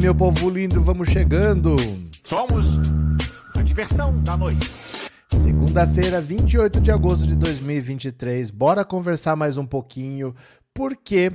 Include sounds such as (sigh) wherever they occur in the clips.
meu povo lindo, vamos chegando. Somos a diversão da noite. Segunda-feira, 28 de agosto de 2023. Bora conversar mais um pouquinho, porque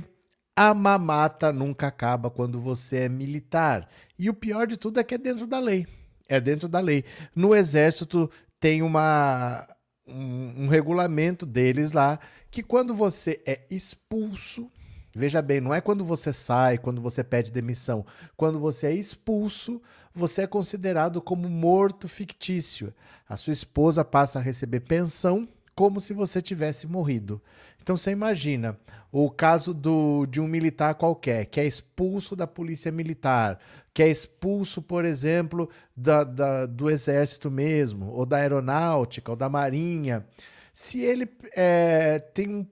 a mamata nunca acaba quando você é militar. E o pior de tudo é que é dentro da lei. É dentro da lei. No exército tem uma um, um regulamento deles lá que quando você é expulso Veja bem, não é quando você sai, quando você pede demissão. Quando você é expulso, você é considerado como morto fictício. A sua esposa passa a receber pensão como se você tivesse morrido. Então você imagina o caso do, de um militar qualquer que é expulso da polícia militar, que é expulso, por exemplo, da, da, do exército mesmo, ou da aeronáutica, ou da marinha. Se ele é, tem um,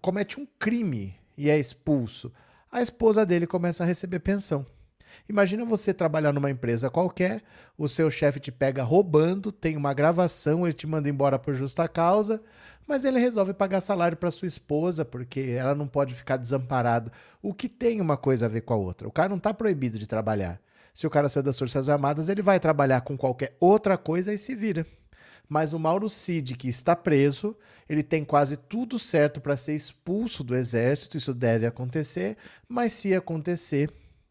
comete um crime e é expulso, a esposa dele começa a receber pensão. Imagina você trabalhar numa empresa qualquer, o seu chefe te pega roubando, tem uma gravação, ele te manda embora por justa causa, mas ele resolve pagar salário para sua esposa porque ela não pode ficar desamparada. O que tem uma coisa a ver com a outra? O cara não está proibido de trabalhar. Se o cara saiu das Forças Armadas, ele vai trabalhar com qualquer outra coisa e se vira. Mas o Mauro Cid, que está preso, ele tem quase tudo certo para ser expulso do exército, isso deve acontecer, mas se acontecer,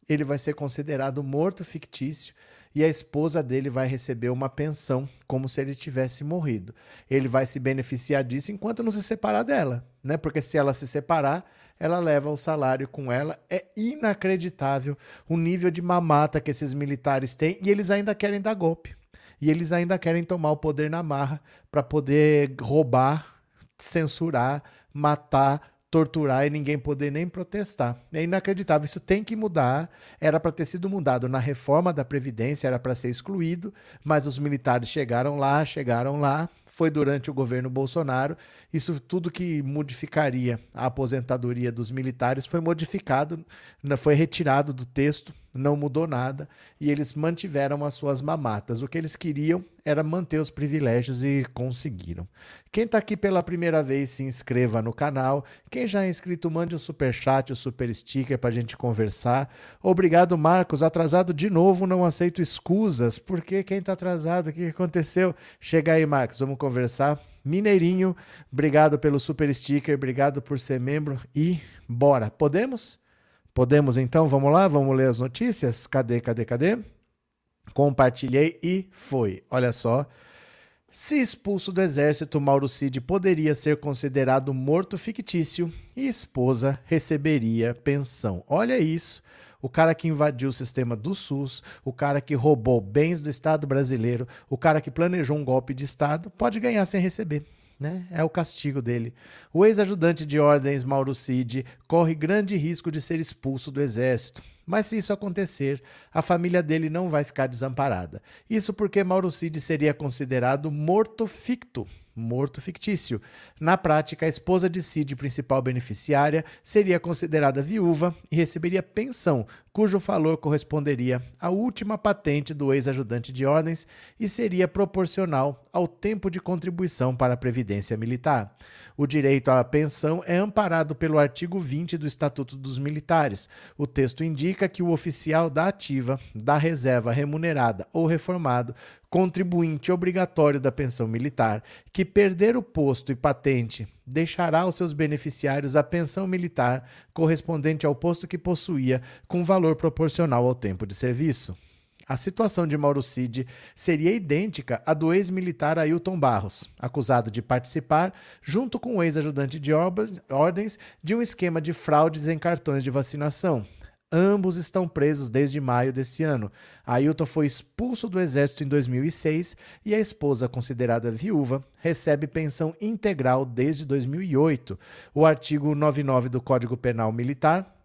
ele vai ser considerado morto fictício e a esposa dele vai receber uma pensão como se ele tivesse morrido. Ele vai se beneficiar disso enquanto não se separar dela, né? Porque se ela se separar, ela leva o salário com ela. É inacreditável o nível de mamata que esses militares têm e eles ainda querem dar golpe. E eles ainda querem tomar o poder na marra para poder roubar, censurar, matar, torturar e ninguém poder nem protestar. É inacreditável, isso tem que mudar. Era para ter sido mudado na reforma da Previdência, era para ser excluído, mas os militares chegaram lá, chegaram lá, foi durante o governo Bolsonaro. Isso tudo que modificaria a aposentadoria dos militares foi modificado, foi retirado do texto, não mudou nada e eles mantiveram as suas mamatas. O que eles queriam era manter os privilégios e conseguiram. Quem está aqui pela primeira vez, se inscreva no canal. Quem já é inscrito, mande um super chat, um super sticker para a gente conversar. Obrigado, Marcos. Atrasado de novo, não aceito escusas. Porque quem está atrasado? O que aconteceu? Chega aí, Marcos. Vamos conversar. Mineirinho, obrigado pelo super sticker, obrigado por ser membro e bora. Podemos? Podemos então? Vamos lá? Vamos ler as notícias? Cadê, cadê, cadê? Compartilhei e foi. Olha só. Se expulso do exército, Mauro Cid poderia ser considerado morto fictício e esposa receberia pensão. Olha isso o cara que invadiu o sistema do SUS, o cara que roubou bens do Estado brasileiro, o cara que planejou um golpe de Estado, pode ganhar sem receber. Né? É o castigo dele. O ex-ajudante de ordens Mauro Cid corre grande risco de ser expulso do exército. Mas se isso acontecer, a família dele não vai ficar desamparada. Isso porque Mauro Cid seria considerado morto ficto morto fictício. Na prática, a esposa de Cid, principal beneficiária, seria considerada viúva e receberia pensão, cujo valor corresponderia à última patente do ex-ajudante de ordens e seria proporcional ao tempo de contribuição para a Previdência Militar. O direito à pensão é amparado pelo artigo 20 do Estatuto dos Militares. O texto indica que o oficial da ativa, da reserva remunerada ou reformado contribuinte obrigatório da pensão militar, que perder o posto e patente, deixará aos seus beneficiários a pensão militar correspondente ao posto que possuía, com valor proporcional ao tempo de serviço. A situação de Mauro Cid seria idêntica à do ex-militar Ailton Barros, acusado de participar, junto com o ex-ajudante de ordens, de um esquema de fraudes em cartões de vacinação, Ambos estão presos desde maio desse ano. Ailton foi expulso do exército em 2006 e a esposa, considerada viúva, recebe pensão integral desde 2008. O artigo 99 do Código Penal Militar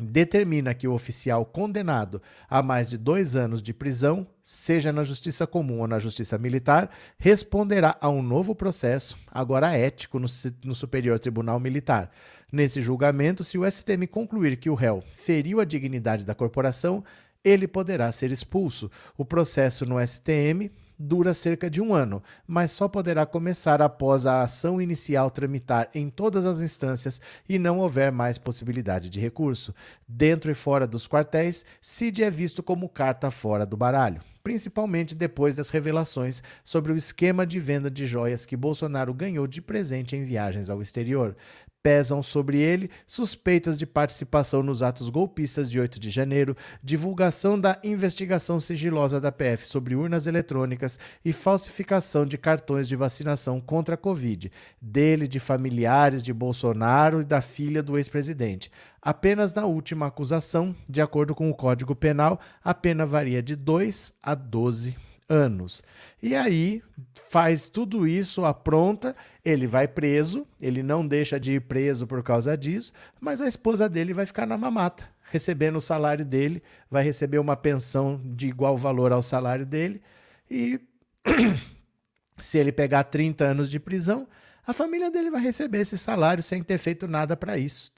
determina que o oficial condenado a mais de dois anos de prisão, seja na justiça comum ou na justiça militar, responderá a um novo processo, agora ético, no, no Superior Tribunal Militar. Nesse julgamento, se o STM concluir que o réu feriu a dignidade da corporação, ele poderá ser expulso. O processo no STM dura cerca de um ano, mas só poderá começar após a ação inicial tramitar em todas as instâncias e não houver mais possibilidade de recurso. Dentro e fora dos quartéis, Cid é visto como carta fora do baralho principalmente depois das revelações sobre o esquema de venda de joias que Bolsonaro ganhou de presente em viagens ao exterior pesam sobre ele suspeitas de participação nos atos golpistas de 8 de janeiro, divulgação da investigação sigilosa da PF sobre urnas eletrônicas e falsificação de cartões de vacinação contra a Covid, dele, de familiares de Bolsonaro e da filha do ex-presidente. Apenas na última acusação, de acordo com o Código Penal, a pena varia de 2 a 12 anos. E aí faz tudo isso, apronta, ele vai preso, ele não deixa de ir preso por causa disso, mas a esposa dele vai ficar na mamata, recebendo o salário dele, vai receber uma pensão de igual valor ao salário dele e (clears throat) se ele pegar 30 anos de prisão, a família dele vai receber esse salário sem ter feito nada para isso,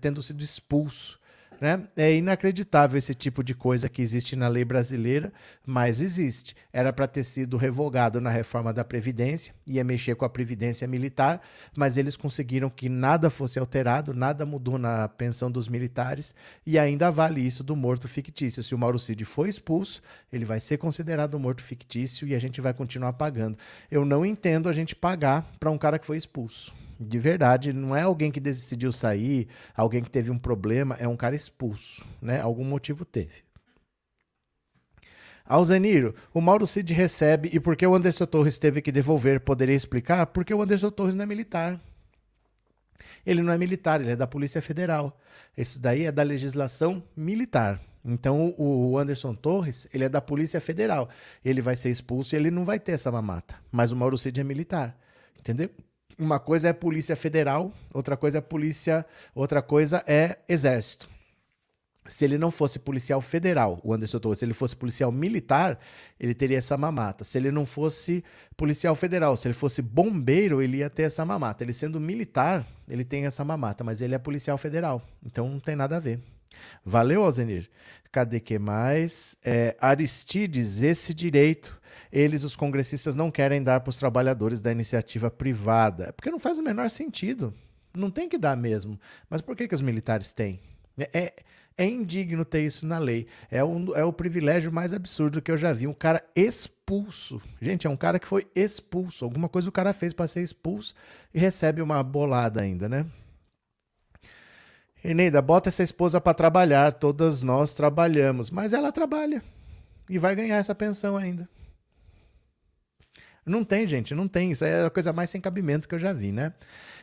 tendo sido expulso. Né? É inacreditável esse tipo de coisa que existe na lei brasileira, mas existe. Era para ter sido revogado na reforma da Previdência, ia mexer com a Previdência Militar, mas eles conseguiram que nada fosse alterado, nada mudou na pensão dos militares e ainda vale isso do morto fictício. Se o Mauro Cid foi expulso, ele vai ser considerado morto fictício e a gente vai continuar pagando. Eu não entendo a gente pagar para um cara que foi expulso. De verdade, não é alguém que decidiu sair, alguém que teve um problema, é um cara expulso, né? Algum motivo teve. Alzeniro, o Mauro Cid recebe e porque o Anderson Torres teve que devolver, poderia explicar? Porque o Anderson Torres não é militar. Ele não é militar, ele é da Polícia Federal. Isso daí é da legislação militar. Então o Anderson Torres, ele é da Polícia Federal. Ele vai ser expulso e ele não vai ter essa mamata. Mas o Mauro Cid é militar. Entendeu? Uma coisa é Polícia Federal, outra coisa é Polícia, outra coisa é Exército. Se ele não fosse policial federal, o Anderson Torres, se ele fosse policial militar, ele teria essa mamata. Se ele não fosse policial federal, se ele fosse bombeiro, ele ia ter essa mamata. Ele sendo militar, ele tem essa mamata, mas ele é policial federal. Então não tem nada a ver. Valeu, Alzenir. Cadê que mais? É, Aristides, esse direito eles, os congressistas, não querem dar para os trabalhadores da iniciativa privada. Porque não faz o menor sentido. Não tem que dar mesmo. Mas por que, que os militares têm? É, é, é indigno ter isso na lei. É, um, é o privilégio mais absurdo que eu já vi. Um cara expulso. Gente, é um cara que foi expulso. Alguma coisa o cara fez para ser expulso e recebe uma bolada ainda, né? Eneida, bota essa esposa para trabalhar. Todas nós trabalhamos. Mas ela trabalha. E vai ganhar essa pensão ainda. Não tem, gente, não tem. Isso é a coisa mais sem cabimento que eu já vi, né?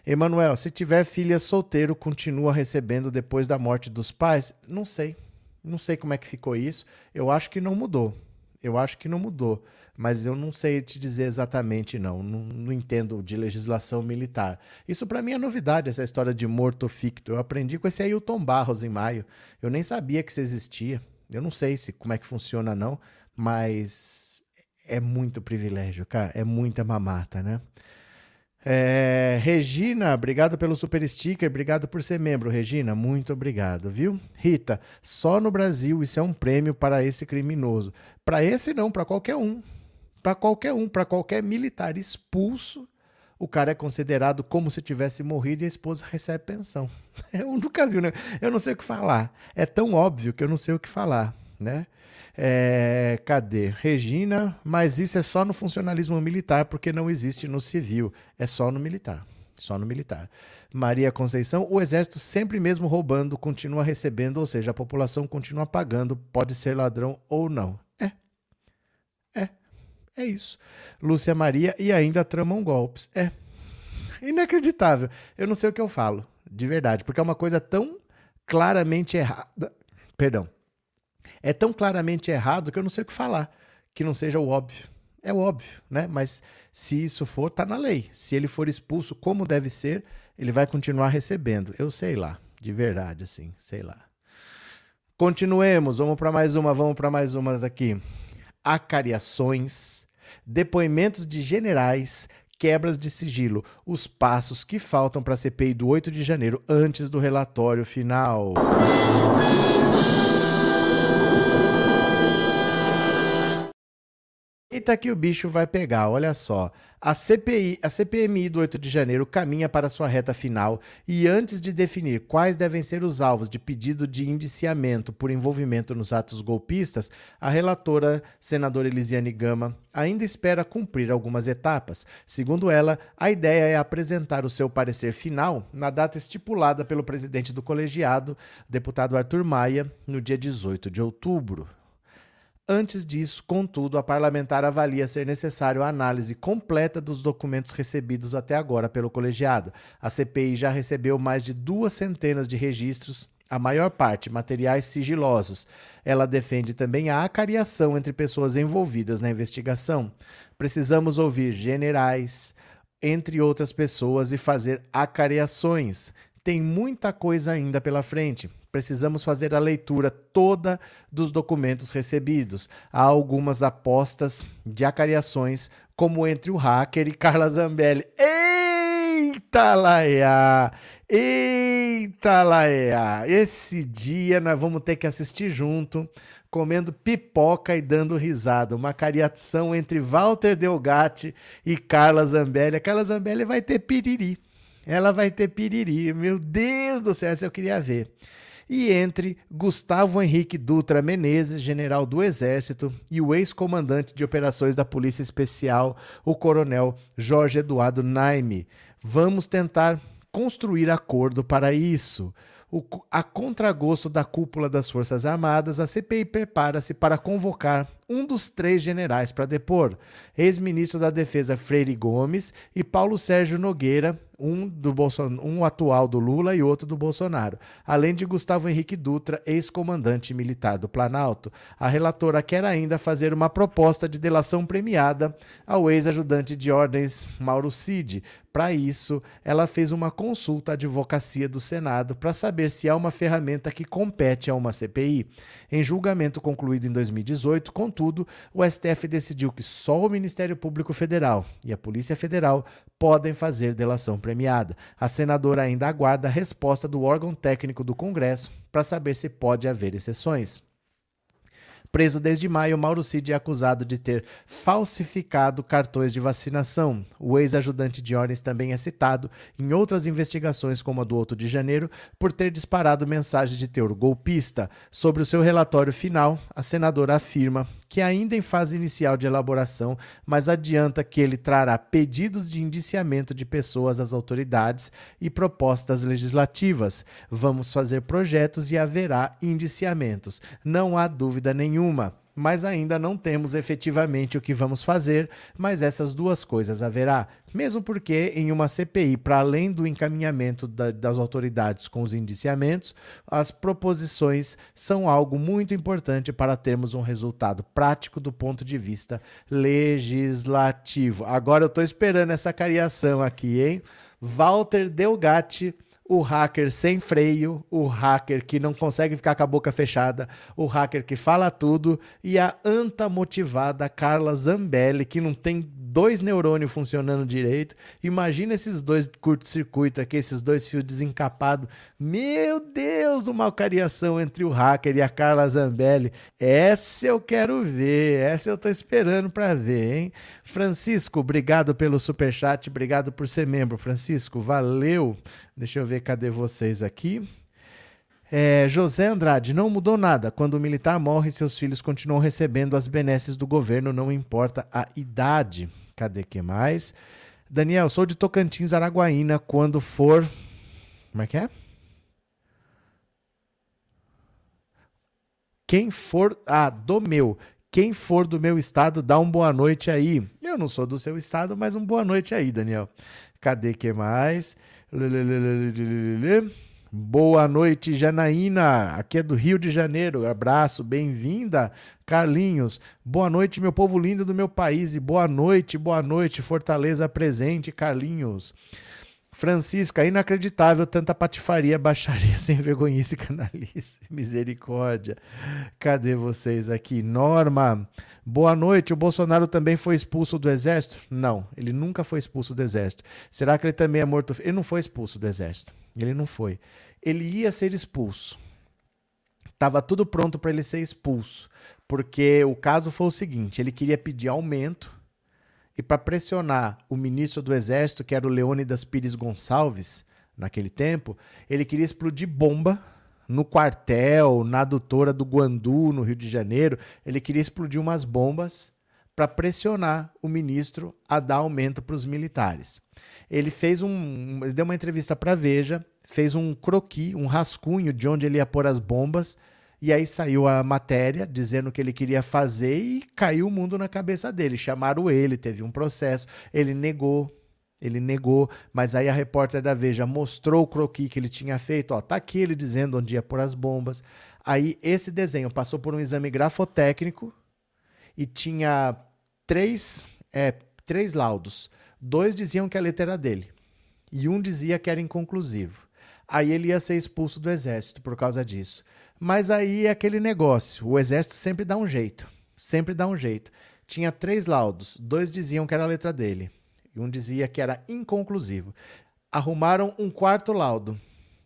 Emanuel, se tiver filha solteiro, continua recebendo depois da morte dos pais? Não sei. Não sei como é que ficou isso. Eu acho que não mudou. Eu acho que não mudou. Mas eu não sei te dizer exatamente, não. Não, não entendo de legislação militar. Isso para mim é novidade, essa história de morto ficto. Eu aprendi com esse Ailton Barros em maio. Eu nem sabia que isso existia. Eu não sei se como é que funciona, não. Mas é muito privilégio, cara. É muita mamata, né? É, Regina, obrigado pelo super sticker, obrigado por ser membro, Regina, muito obrigado, viu? Rita, só no Brasil isso é um prêmio para esse criminoso. Para esse não, para qualquer um. Para qualquer um, para qualquer militar expulso, o cara é considerado como se tivesse morrido e a esposa recebe pensão. (laughs) Eu nunca vi, né? Eu não sei o que falar. É tão óbvio que eu não sei o que falar, né? É, cadê? Regina, mas isso é só no funcionalismo militar, porque não existe no civil. É só no militar. Só no militar. Maria Conceição, o exército sempre mesmo roubando, continua recebendo, ou seja, a população continua pagando, pode ser ladrão ou não. É. É. É isso. Lúcia Maria, e ainda tramam golpes. É. Inacreditável. Eu não sei o que eu falo, de verdade, porque é uma coisa tão claramente errada. Perdão é tão claramente errado que eu não sei o que falar, que não seja o óbvio. É óbvio, né? Mas se isso for, tá na lei. Se ele for expulso como deve ser, ele vai continuar recebendo. Eu sei lá, de verdade, assim, sei lá. Continuemos, vamos para mais uma, vamos para mais umas aqui. Acariações, depoimentos de generais, quebras de sigilo, os passos que faltam para a CPI do 8 de janeiro antes do relatório final. Eita que o bicho vai pegar, olha só. A CPI, a CPMI do 8 de janeiro caminha para sua reta final e antes de definir quais devem ser os alvos de pedido de indiciamento por envolvimento nos atos golpistas, a relatora senadora Elisiane Gama ainda espera cumprir algumas etapas. Segundo ela, a ideia é apresentar o seu parecer final na data estipulada pelo presidente do colegiado, deputado Arthur Maia, no dia 18 de outubro. Antes disso, contudo, a parlamentar avalia ser necessário a análise completa dos documentos recebidos até agora pelo colegiado. A CPI já recebeu mais de duas centenas de registros, a maior parte materiais sigilosos. Ela defende também a acariação entre pessoas envolvidas na investigação. Precisamos ouvir generais, entre outras pessoas, e fazer acariações. Tem muita coisa ainda pela frente precisamos fazer a leitura toda dos documentos recebidos. Há algumas apostas de acariações, como entre o hacker e Carla Zambelli. Eita, Laia! Eita, Laia! Esse dia nós vamos ter que assistir junto, comendo pipoca e dando risada. Uma cariação entre Walter Delgatti e Carla Zambelli. A Carla Zambelli vai ter piriri. Ela vai ter piriri. Meu Deus do céu, eu queria ver e entre Gustavo Henrique Dutra Menezes, general do Exército, e o ex-comandante de operações da Polícia Especial, o coronel Jorge Eduardo Naime. Vamos tentar construir acordo para isso. O, a contragosto da cúpula das Forças Armadas, a CPI prepara-se para convocar um dos três generais para depor: ex-ministro da Defesa Freire Gomes e Paulo Sérgio Nogueira, um do Bolson... um atual do Lula e outro do Bolsonaro, além de Gustavo Henrique Dutra, ex-comandante militar do Planalto. A relatora quer ainda fazer uma proposta de delação premiada ao ex-ajudante de ordens Mauro Cid. Para isso, ela fez uma consulta à advocacia do Senado para saber se há uma ferramenta que compete a uma CPI. Em julgamento concluído em 2018, contudo, o STF decidiu que só o Ministério Público Federal e a Polícia Federal podem fazer delação premiada. A senadora ainda aguarda a resposta do órgão técnico do Congresso para saber se pode haver exceções. Preso desde maio, Mauro Cid é acusado de ter falsificado cartões de vacinação. O ex-ajudante de ordens também é citado em outras investigações, como a do 8 de janeiro, por ter disparado mensagens de teor golpista. Sobre o seu relatório final, a senadora afirma que ainda em fase inicial de elaboração, mas adianta que ele trará pedidos de indiciamento de pessoas às autoridades e propostas legislativas. Vamos fazer projetos e haverá indiciamentos. Não há dúvida nenhuma mas ainda não temos efetivamente o que vamos fazer, mas essas duas coisas haverá. Mesmo porque, em uma CPI, para além do encaminhamento da, das autoridades com os indiciamentos, as proposições são algo muito importante para termos um resultado prático do ponto de vista legislativo. Agora eu estou esperando essa cariação aqui, hein? Walter Delgatti o hacker sem freio, o hacker que não consegue ficar com a boca fechada, o hacker que fala tudo e a anta motivada Carla Zambelli, que não tem dois neurônios funcionando direito. Imagina esses dois curto-circuito aqui, esses dois fios desencapados. Meu Deus, uma alcariação entre o hacker e a Carla Zambelli. Essa eu quero ver, essa eu tô esperando para ver, hein? Francisco, obrigado pelo super chat, obrigado por ser membro, Francisco, valeu. Deixa eu ver cadê vocês aqui. É, José Andrade, não mudou nada. Quando o militar morre, seus filhos continuam recebendo as benesses do governo, não importa a idade. Cadê que mais? Daniel, sou de Tocantins, Araguaína. Quando for. Como é que é? Quem for. Ah, do meu. Quem for do meu estado, dá um boa noite aí. Eu não sou do seu estado, mas um boa noite aí, Daniel. Cadê que mais? Boa noite, Janaína. Aqui é do Rio de Janeiro. Abraço, bem-vinda. Carlinhos, boa noite, meu povo lindo do meu país. E boa noite, boa noite, Fortaleza presente, Carlinhos. Francisca, inacreditável tanta patifaria, baixaria, (laughs) sem vergonhice, canalice, misericórdia. Cadê vocês aqui? Norma, boa noite. O Bolsonaro também foi expulso do exército? Não, ele nunca foi expulso do exército. Será que ele também é morto? Ele não foi expulso do exército. Ele não foi. Ele ia ser expulso. Tava tudo pronto para ele ser expulso. porque o caso foi o seguinte: ele queria pedir aumento e para pressionar o ministro do Exército, que era o Leônidas Pires Gonçalves, naquele tempo, ele queria explodir bomba no quartel, na adutora do Guandu, no Rio de Janeiro. Ele queria explodir umas bombas para pressionar o ministro a dar aumento para os militares. Ele fez um, ele deu uma entrevista para Veja, fez um croqui, um rascunho de onde ele ia pôr as bombas, e aí saiu a matéria dizendo que ele queria fazer e caiu o mundo na cabeça dele. Chamaram ele, teve um processo, ele negou, ele negou, mas aí a repórter da Veja mostrou o croqui que ele tinha feito, ó, tá aqui ele dizendo onde ia pôr as bombas. Aí esse desenho passou por um exame grafotécnico e tinha três, é, três laudos. Dois diziam que a letra era dele e um dizia que era inconclusivo. Aí ele ia ser expulso do exército por causa disso. Mas aí é aquele negócio, o exército sempre dá um jeito, sempre dá um jeito. Tinha três laudos, dois diziam que era a letra dele e um dizia que era inconclusivo. Arrumaram um quarto laudo.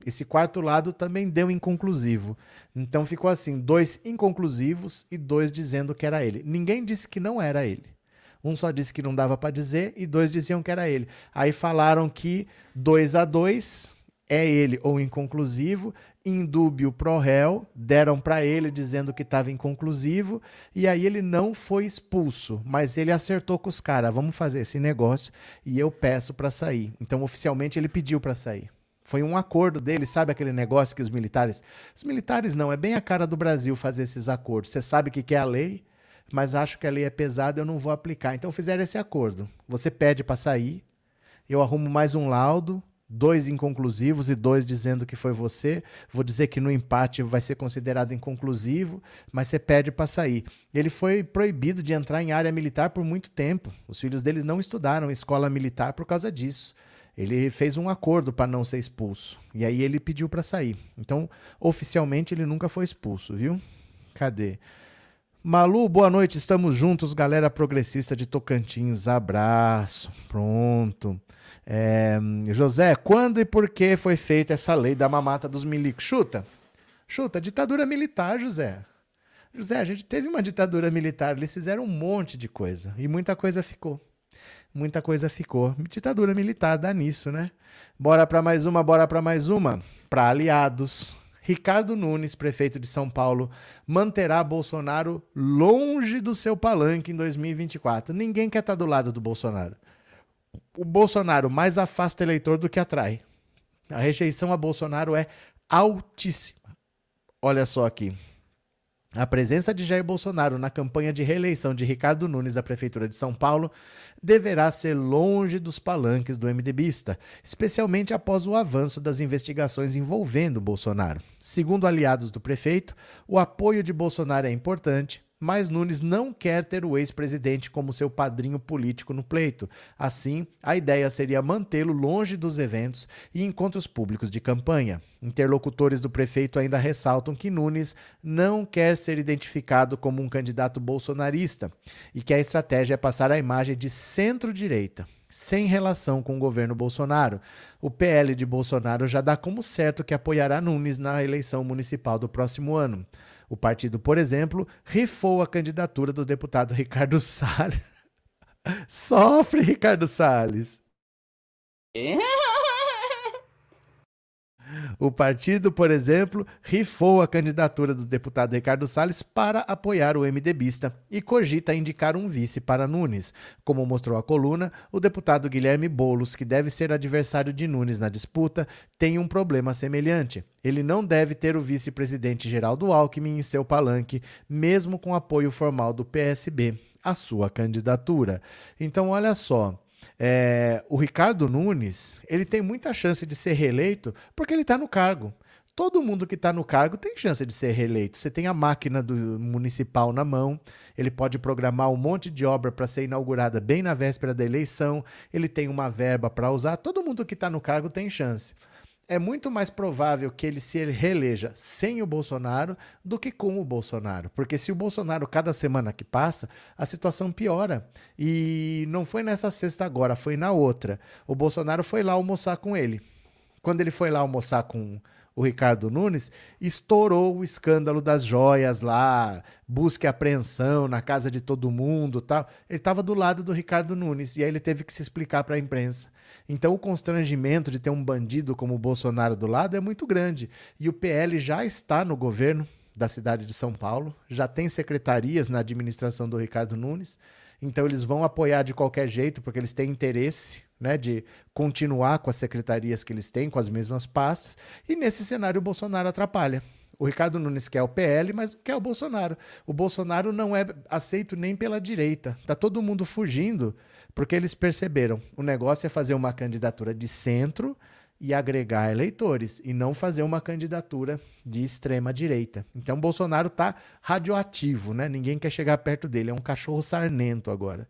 Esse quarto lado também deu inconclusivo. Então ficou assim, dois inconclusivos e dois dizendo que era ele. Ninguém disse que não era ele. Um só disse que não dava para dizer e dois diziam que era ele. Aí falaram que dois a dois é ele ou inconclusivo, indúbio pro réu, deram para ele dizendo que estava inconclusivo, e aí ele não foi expulso, mas ele acertou com os caras, vamos fazer esse negócio e eu peço para sair. Então oficialmente ele pediu para sair. Foi um acordo dele, sabe aquele negócio que os militares. Os militares não, é bem a cara do Brasil fazer esses acordos. Você sabe o que é a lei, mas acho que a lei é pesada, eu não vou aplicar. Então fizeram esse acordo. Você pede para sair, eu arrumo mais um laudo, dois inconclusivos e dois dizendo que foi você. Vou dizer que no empate vai ser considerado inconclusivo, mas você pede para sair. Ele foi proibido de entrar em área militar por muito tempo. Os filhos dele não estudaram escola militar por causa disso. Ele fez um acordo para não ser expulso. E aí ele pediu para sair. Então, oficialmente, ele nunca foi expulso, viu? Cadê? Malu, boa noite, estamos juntos, galera progressista de Tocantins. Abraço. Pronto. É, José, quando e por que foi feita essa lei da mamata dos milicos? Chuta. Chuta, ditadura militar, José. José, a gente teve uma ditadura militar, eles fizeram um monte de coisa e muita coisa ficou. Muita coisa ficou. Ditadura militar dá nisso, né? Bora para mais uma, bora para mais uma. Para aliados. Ricardo Nunes, prefeito de São Paulo, manterá Bolsonaro longe do seu palanque em 2024. Ninguém quer estar do lado do Bolsonaro o Bolsonaro mais afasta eleitor do que atrai. A rejeição a Bolsonaro é altíssima. Olha só aqui. A presença de Jair Bolsonaro na campanha de reeleição de Ricardo Nunes à Prefeitura de São Paulo deverá ser longe dos palanques do MDBista, especialmente após o avanço das investigações envolvendo Bolsonaro. Segundo aliados do prefeito, o apoio de Bolsonaro é importante, mas Nunes não quer ter o ex-presidente como seu padrinho político no pleito. Assim, a ideia seria mantê-lo longe dos eventos e encontros públicos de campanha. Interlocutores do prefeito ainda ressaltam que Nunes não quer ser identificado como um candidato bolsonarista e que a estratégia é passar a imagem de centro-direita sem relação com o governo Bolsonaro. O PL de Bolsonaro já dá como certo que apoiará Nunes na eleição municipal do próximo ano. O partido, por exemplo, rifou a candidatura do deputado Ricardo Salles. (laughs) Sofre, Ricardo Salles. O partido, por exemplo, rifou a candidatura do deputado Ricardo Salles para apoiar o MDBista e cogita indicar um vice para Nunes. Como mostrou a coluna, o deputado Guilherme Bolos, que deve ser adversário de Nunes na disputa, tem um problema semelhante. Ele não deve ter o vice-presidente Geraldo Alckmin em seu palanque, mesmo com apoio formal do PSB à sua candidatura. Então, olha só. É, o Ricardo Nunes, ele tem muita chance de ser reeleito porque ele está no cargo. Todo mundo que está no cargo tem chance de ser reeleito. Você tem a máquina do municipal na mão, ele pode programar um monte de obra para ser inaugurada bem na véspera da eleição, ele tem uma verba para usar. Todo mundo que está no cargo tem chance é muito mais provável que ele se reeleja sem o Bolsonaro do que com o Bolsonaro. Porque se o Bolsonaro, cada semana que passa, a situação piora. E não foi nessa sexta agora, foi na outra. O Bolsonaro foi lá almoçar com ele. Quando ele foi lá almoçar com o Ricardo Nunes, estourou o escândalo das joias lá, busca e apreensão na casa de todo mundo tal. Ele estava do lado do Ricardo Nunes e aí ele teve que se explicar para a imprensa. Então o constrangimento de ter um bandido como o Bolsonaro do lado é muito grande. E o PL já está no governo da cidade de São Paulo, já tem secretarias na administração do Ricardo Nunes. Então eles vão apoiar de qualquer jeito, porque eles têm interesse né, de continuar com as secretarias que eles têm, com as mesmas pastas, e nesse cenário o Bolsonaro atrapalha. O Ricardo Nunes quer o PL, mas não quer o Bolsonaro. O Bolsonaro não é aceito nem pela direita. Tá todo mundo fugindo porque eles perceberam. O negócio é fazer uma candidatura de centro e agregar eleitores, e não fazer uma candidatura de extrema direita. Então Bolsonaro tá radioativo, né? Ninguém quer chegar perto dele, é um cachorro sarnento agora.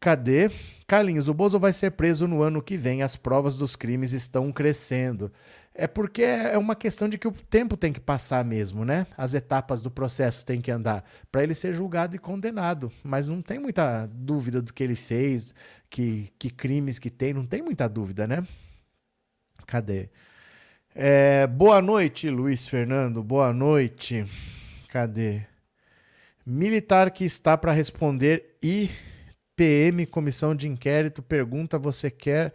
Cadê? Carlinhos, o Bozo vai ser preso no ano que vem. As provas dos crimes estão crescendo. É porque é uma questão de que o tempo tem que passar mesmo, né? As etapas do processo têm que andar para ele ser julgado e condenado. Mas não tem muita dúvida do que ele fez, que, que crimes que tem, não tem muita dúvida, né? Cadê? É, boa noite, Luiz Fernando. Boa noite. Cadê? Militar que está para responder e PM, comissão de inquérito, pergunta: você quer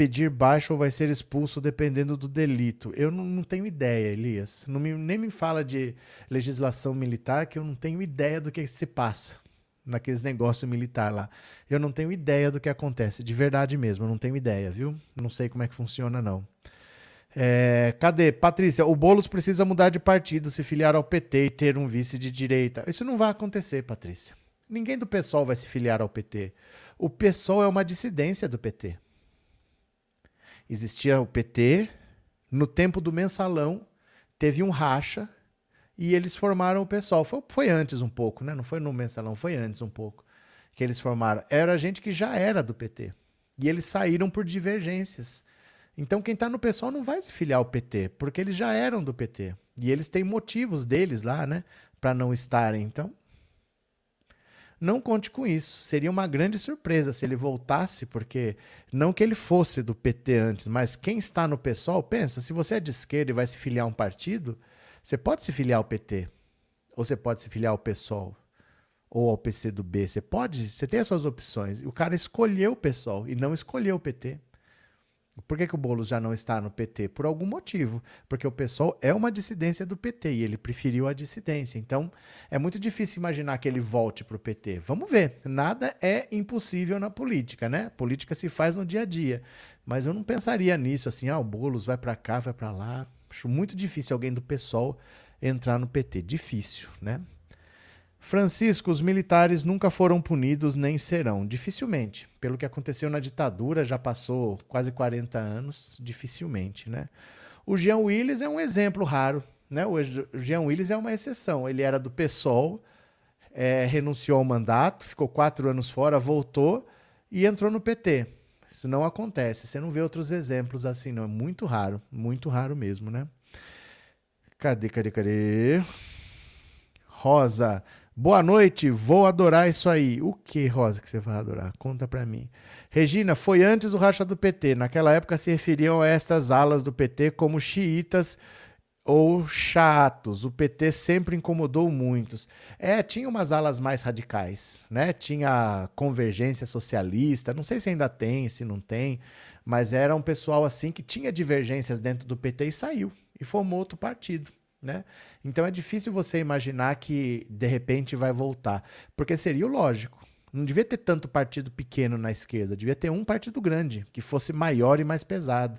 pedir baixa ou vai ser expulso dependendo do delito? Eu não, não tenho ideia, Elias. Não me, nem me fala de legislação militar, que eu não tenho ideia do que se passa naqueles negócios militar lá. Eu não tenho ideia do que acontece, de verdade mesmo, eu não tenho ideia, viu? Não sei como é que funciona, não. É, cadê? Patrícia, o Boulos precisa mudar de partido, se filiar ao PT e ter um vice de direita. Isso não vai acontecer, Patrícia. Ninguém do PSOL vai se filiar ao PT. O PSOL é uma dissidência do PT. Existia o PT, no tempo do mensalão, teve um racha e eles formaram o PSOL. Foi, foi antes um pouco, né? Não foi no mensalão, foi antes um pouco que eles formaram. Era gente que já era do PT. E eles saíram por divergências. Então quem está no PSOL não vai se filiar ao PT, porque eles já eram do PT. E eles têm motivos deles lá, né? Para não estarem. Então, não conte com isso. Seria uma grande surpresa se ele voltasse, porque não que ele fosse do PT antes, mas quem está no PSOL, pensa, se você é de esquerda e vai se filiar a um partido, você pode se filiar ao PT, ou você pode se filiar ao PSOL, ou ao PCdoB. Você pode, você tem as suas opções. O cara escolheu o PSOL e não escolheu o PT. Por que, que o Boulos já não está no PT? Por algum motivo. Porque o PSOL é uma dissidência do PT e ele preferiu a dissidência. Então, é muito difícil imaginar que ele volte para o PT. Vamos ver. Nada é impossível na política, né? A política se faz no dia a dia. Mas eu não pensaria nisso assim, ah, o Boulos vai para cá, vai para lá. Acho muito difícil alguém do PSOL entrar no PT. Difícil, né? Francisco, os militares nunca foram punidos nem serão. Dificilmente. Pelo que aconteceu na ditadura, já passou quase 40 anos, dificilmente, né? O Jean Willis é um exemplo raro, né? O Jean Willis é uma exceção. Ele era do PSOL, é, renunciou ao mandato, ficou quatro anos fora, voltou e entrou no PT. Isso não acontece. Você não vê outros exemplos assim, não. É muito raro, muito raro mesmo, né? Cadê, cadê, cadê? Rosa, Boa noite, vou adorar isso aí. O que, Rosa, que você vai adorar? Conta pra mim. Regina, foi antes do racha do PT. Naquela época se referiam a estas alas do PT como xiitas ou chatos. O PT sempre incomodou muitos. É, tinha umas alas mais radicais, né? Tinha convergência socialista, não sei se ainda tem, se não tem, mas era um pessoal assim que tinha divergências dentro do PT e saiu e formou outro partido. Né? Então é difícil você imaginar que de repente vai voltar, porque seria o lógico. Não devia ter tanto partido pequeno na esquerda, devia ter um partido grande, que fosse maior e mais pesado.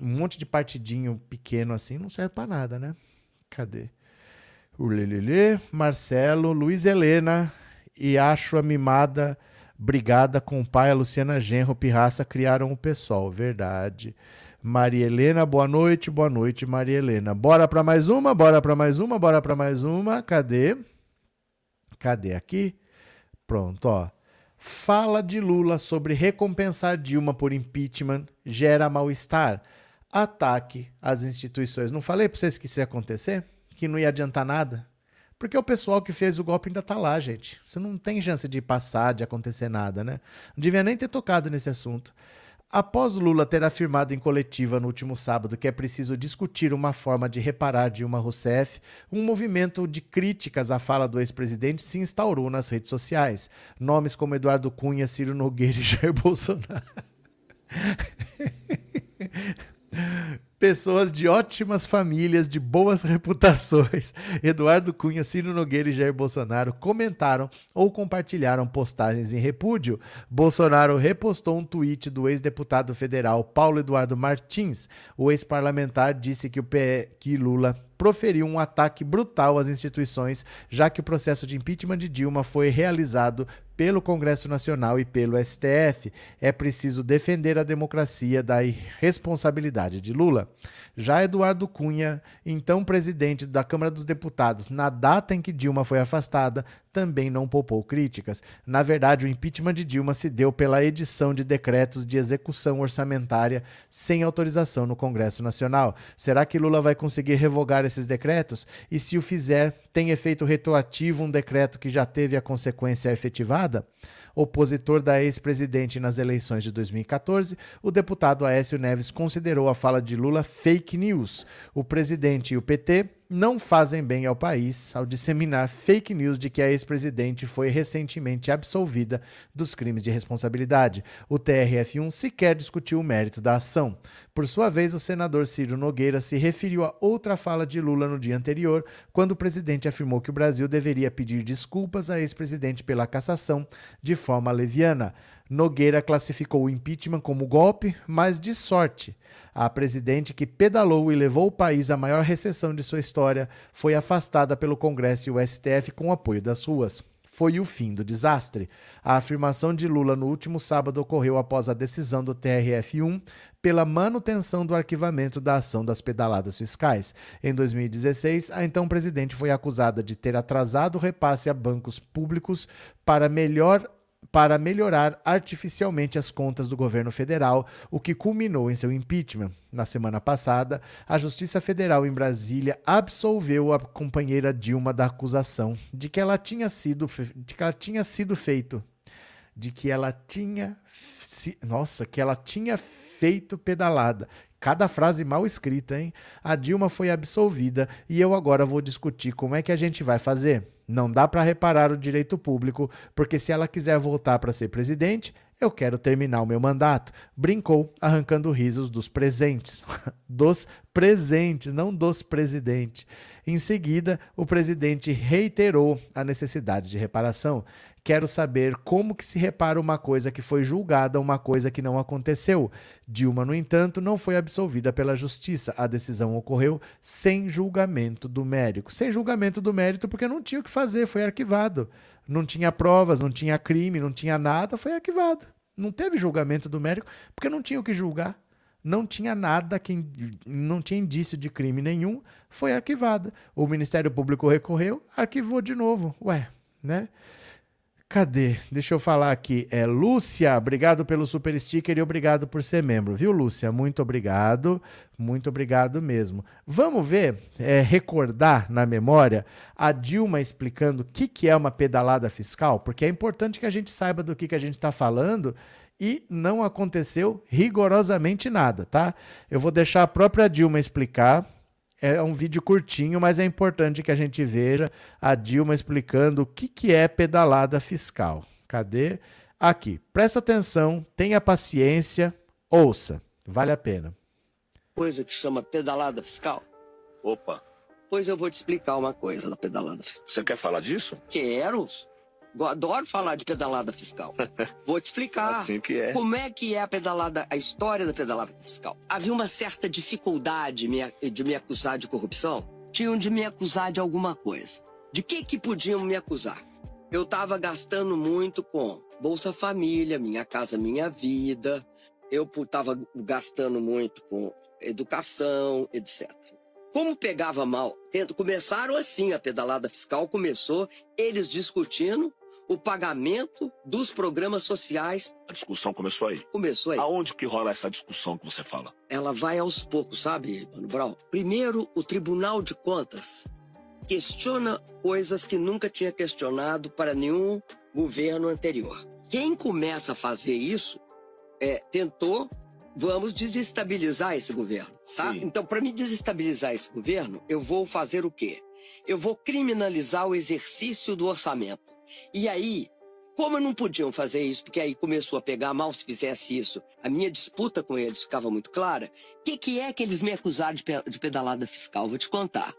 Um monte de partidinho pequeno assim não serve para nada, né? Cadê? O Lelele, Marcelo, Luiz Helena e acho a mimada brigada com o pai, a Luciana Genro Pirraça criaram o PSOL, verdade. Maria Helena, boa noite, boa noite, Maria Helena. Bora para mais uma, bora para mais uma, bora para mais uma. Cadê? Cadê aqui? Pronto, ó. Fala de Lula sobre recompensar Dilma por impeachment gera mal-estar. Ataque às instituições. Não falei para vocês que isso ia acontecer? Que não ia adiantar nada? Porque o pessoal que fez o golpe ainda tá lá, gente. Você não tem chance de passar, de acontecer nada, né? Não devia nem ter tocado nesse assunto. Após Lula ter afirmado em coletiva no último sábado que é preciso discutir uma forma de reparar Dilma Rousseff, um movimento de críticas à fala do ex-presidente se instaurou nas redes sociais. Nomes como Eduardo Cunha, Ciro Nogueira e Jair Bolsonaro. (laughs) Pessoas de ótimas famílias, de boas (laughs) reputações, Eduardo Cunha, Ciro Nogueira e Jair Bolsonaro comentaram ou compartilharam postagens em repúdio. Bolsonaro repostou um tweet do ex-deputado federal Paulo Eduardo Martins. O ex-parlamentar disse que, o P... que Lula proferiu um ataque brutal às instituições, já que o processo de impeachment de Dilma foi realizado pelo Congresso Nacional e pelo STF. É preciso defender a democracia da irresponsabilidade de Lula. Já Eduardo Cunha, então presidente da Câmara dos Deputados, na data em que Dilma foi afastada, também não poupou críticas. Na verdade, o impeachment de Dilma se deu pela edição de decretos de execução orçamentária sem autorização no Congresso Nacional. Será que Lula vai conseguir revogar esses decretos? E se o fizer, tem efeito retroativo um decreto que já teve a consequência efetivada? Opositor da ex-presidente nas eleições de 2014, o deputado Aécio Neves considerou a fala de Lula fake news. O presidente e o PT não fazem bem ao país ao disseminar fake news de que a ex-presidente foi recentemente absolvida dos crimes de responsabilidade. O TRF1 sequer discutiu o mérito da ação. Por sua vez, o senador Ciro Nogueira se referiu a outra fala de Lula no dia anterior, quando o presidente afirmou que o Brasil deveria pedir desculpas à ex-presidente pela cassação de forma leviana. Nogueira classificou o impeachment como golpe, mas de sorte. A presidente que pedalou e levou o país à maior recessão de sua história foi afastada pelo Congresso e o STF com apoio das ruas foi o fim do desastre. A afirmação de Lula no último sábado ocorreu após a decisão do TRF1 pela manutenção do arquivamento da ação das pedaladas fiscais. Em 2016, a então presidente foi acusada de ter atrasado o repasse a bancos públicos para melhor para melhorar artificialmente as contas do governo federal, o que culminou em seu impeachment. Na semana passada, a Justiça Federal em Brasília absolveu a companheira Dilma da acusação de que ela tinha sido, de que ela tinha sido feito, de que ela tinha, nossa, que ela tinha feito pedalada. Cada frase mal escrita, hein? A Dilma foi absolvida e eu agora vou discutir como é que a gente vai fazer. Não dá para reparar o direito público, porque se ela quiser voltar para ser presidente, eu quero terminar o meu mandato. Brincou, arrancando risos dos presentes. (laughs) dos presentes, não dos presidentes. Em seguida, o presidente reiterou a necessidade de reparação. Quero saber como que se repara uma coisa que foi julgada, uma coisa que não aconteceu. Dilma, no entanto, não foi absolvida pela justiça. A decisão ocorreu sem julgamento do mérito. Sem julgamento do mérito porque não tinha o que fazer, foi arquivado. Não tinha provas, não tinha crime, não tinha nada, foi arquivado. Não teve julgamento do mérito porque não tinha o que julgar não tinha nada, que, não tinha indício de crime nenhum, foi arquivada. O Ministério Público recorreu, arquivou de novo. Ué, né? Cadê? Deixa eu falar aqui. É Lúcia, obrigado pelo super sticker e obrigado por ser membro, viu, Lúcia? Muito obrigado, muito obrigado mesmo. Vamos ver, é, recordar na memória a Dilma explicando o que, que é uma pedalada fiscal, porque é importante que a gente saiba do que, que a gente está falando e não aconteceu rigorosamente nada, tá? Eu vou deixar a própria Dilma explicar é um vídeo curtinho, mas é importante que a gente veja a Dilma explicando o que, que é pedalada fiscal. Cadê? Aqui. Presta atenção, tenha paciência, ouça. Vale a pena. Coisa que chama pedalada fiscal. Opa. Pois eu vou te explicar uma coisa da pedalada fiscal. Você quer falar disso? Quero. Adoro falar de pedalada fiscal. (laughs) Vou te explicar. Assim que é. Como é que é a pedalada, a história da pedalada fiscal. Havia uma certa dificuldade de me acusar de corrupção. Tinham de me acusar de alguma coisa. De que que podiam me acusar? Eu estava gastando muito com Bolsa Família, Minha Casa Minha Vida. Eu estava gastando muito com educação, etc. Como pegava mal? Começaram assim, a pedalada fiscal começou, eles discutindo o pagamento dos programas sociais. A discussão começou aí. Começou aí. Aonde que rola essa discussão que você fala? Ela vai aos poucos, sabe, Mano Brown? Primeiro, o Tribunal de Contas questiona coisas que nunca tinha questionado para nenhum governo anterior. Quem começa a fazer isso é, tentou, vamos desestabilizar esse governo, tá? Sim. Então, para me desestabilizar esse governo, eu vou fazer o quê? Eu vou criminalizar o exercício do orçamento. E aí, como não podiam fazer isso, porque aí começou a pegar mal se fizesse isso, a minha disputa com eles ficava muito clara, o que, que é que eles me acusaram de, pe de pedalada fiscal? Vou te contar.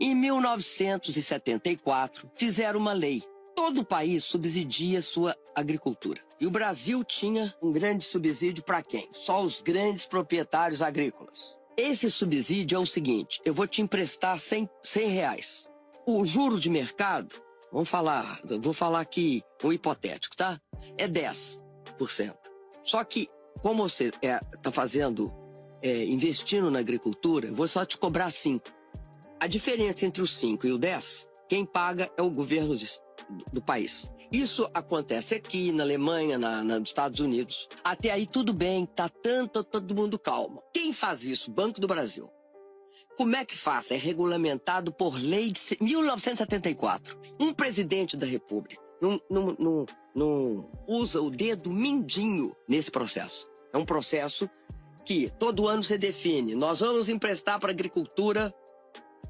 Em 1974, fizeram uma lei. Todo o país subsidia sua agricultura. E o Brasil tinha um grande subsídio para quem? Só os grandes proprietários agrícolas. Esse subsídio é o seguinte: eu vou te emprestar 100, 100 reais. O juro de mercado, vamos falar, vou falar aqui um hipotético, tá? É 10%. Só que, como você está fazendo, é, investindo na agricultura, vou só te cobrar 5%. A diferença entre o 5 e o 10, quem paga é o governo de, do, do país. Isso acontece aqui na Alemanha, na, na, nos Estados Unidos. Até aí tudo bem, tá tanto todo mundo calmo. Quem faz isso? Banco do Brasil. Como é que faz? É regulamentado por lei de 1974. Um presidente da República não, usa o dedo mindinho nesse processo. É um processo que todo ano se define. Nós vamos emprestar para a agricultura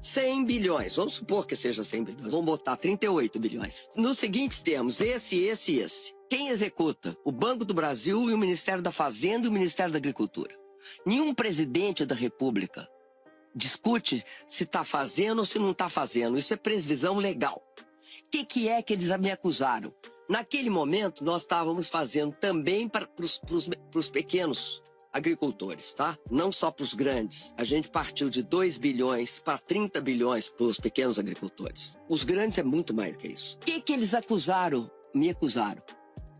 100 bilhões. Vamos supor que seja 100 bilhões. Vamos botar 38 bilhões. Nos seguintes termos, esse, esse e esse. Quem executa? O Banco do Brasil e o Ministério da Fazenda e o Ministério da Agricultura. Nenhum presidente da República discute se está fazendo ou se não está fazendo. Isso é previsão legal. O que, que é que eles me acusaram? Naquele momento, nós estávamos fazendo também para os pequenos agricultores, tá? Não só para os grandes. A gente partiu de 2 bilhões para 30 bilhões para os pequenos agricultores. Os grandes é muito mais que isso. O que, que eles acusaram? Me acusaram.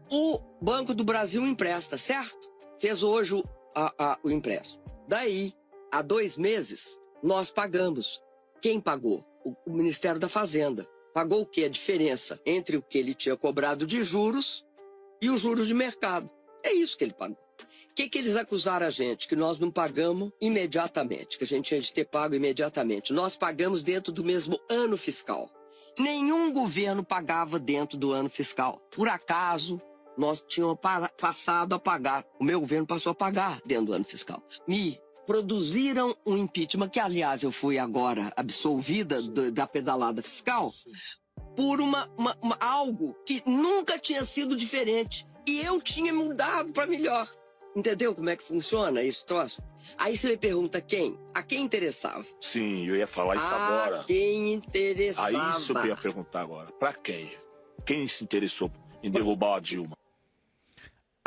O Banco do Brasil empresta, certo? Fez hoje o, a, a, o empréstimo. Daí, há dois meses, nós pagamos. Quem pagou? O, o Ministério da Fazenda. Pagou o que? A diferença entre o que ele tinha cobrado de juros e os juros de mercado. É isso que ele pagou. O que, que eles acusaram a gente? Que nós não pagamos imediatamente, que a gente tinha de ter pago imediatamente. Nós pagamos dentro do mesmo ano fiscal. Nenhum governo pagava dentro do ano fiscal. Por acaso, nós tínhamos passado a pagar. O meu governo passou a pagar dentro do ano fiscal. Me produziram um impeachment, que aliás eu fui agora absolvida do, da pedalada fiscal, por uma, uma, uma, algo que nunca tinha sido diferente. E eu tinha mudado para melhor. Entendeu como é que funciona esse troço? Aí você me pergunta quem? A quem interessava? Sim, eu ia falar isso a agora. quem interessava? Aí isso que eu ia perguntar agora. Pra quem? Quem se interessou em derrubar a Dilma?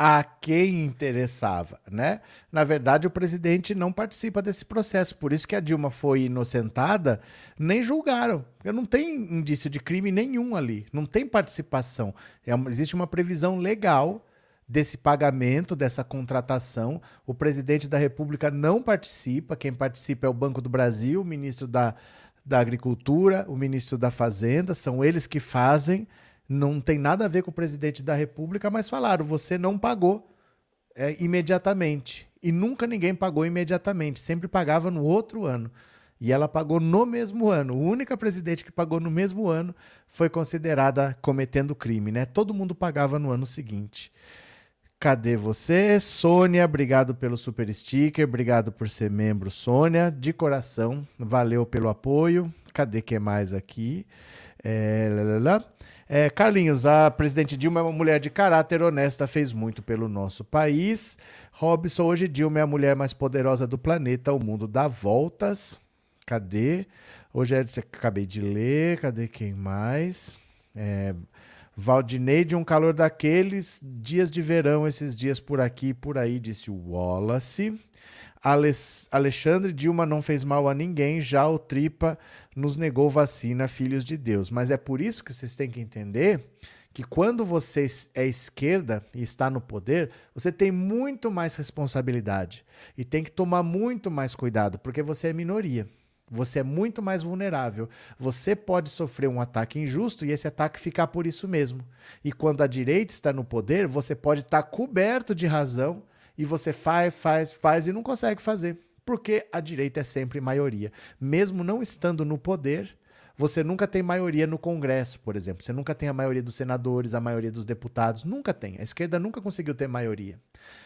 A quem interessava, né? Na verdade, o presidente não participa desse processo. Por isso que a Dilma foi inocentada, nem julgaram. Não tem indício de crime nenhum ali. Não tem participação. É uma, existe uma previsão legal desse pagamento, dessa contratação. O presidente da República não participa, quem participa é o Banco do Brasil, o ministro da, da Agricultura, o ministro da Fazenda, são eles que fazem. Não tem nada a ver com o presidente da República, mas falaram: você não pagou é, imediatamente. E nunca ninguém pagou imediatamente, sempre pagava no outro ano. E ela pagou no mesmo ano. A única presidente que pagou no mesmo ano foi considerada cometendo crime, né? Todo mundo pagava no ano seguinte. Cadê você? Sônia, obrigado pelo super sticker, obrigado por ser membro, Sônia, de coração, valeu pelo apoio. Cadê que mais aqui? É, é, Carlinhos, a presidente Dilma é uma mulher de caráter honesta, fez muito pelo nosso país. Robson, hoje Dilma é a mulher mais poderosa do planeta, o mundo dá voltas. Cadê? Hoje é, acabei de ler, cadê quem mais? É, Valdinei de um calor daqueles, dias de verão, esses dias por aqui e por aí, disse o Wallace. Alexandre Dilma não fez mal a ninguém, já o Tripa nos negou vacina, filhos de Deus. Mas é por isso que vocês têm que entender que quando você é esquerda e está no poder, você tem muito mais responsabilidade e tem que tomar muito mais cuidado, porque você é minoria. Você é muito mais vulnerável. Você pode sofrer um ataque injusto e esse ataque ficar por isso mesmo. E quando a direita está no poder, você pode estar coberto de razão e você faz, faz, faz e não consegue fazer. Porque a direita é sempre maioria. Mesmo não estando no poder, você nunca tem maioria no Congresso, por exemplo. Você nunca tem a maioria dos senadores, a maioria dos deputados. Nunca tem. A esquerda nunca conseguiu ter maioria.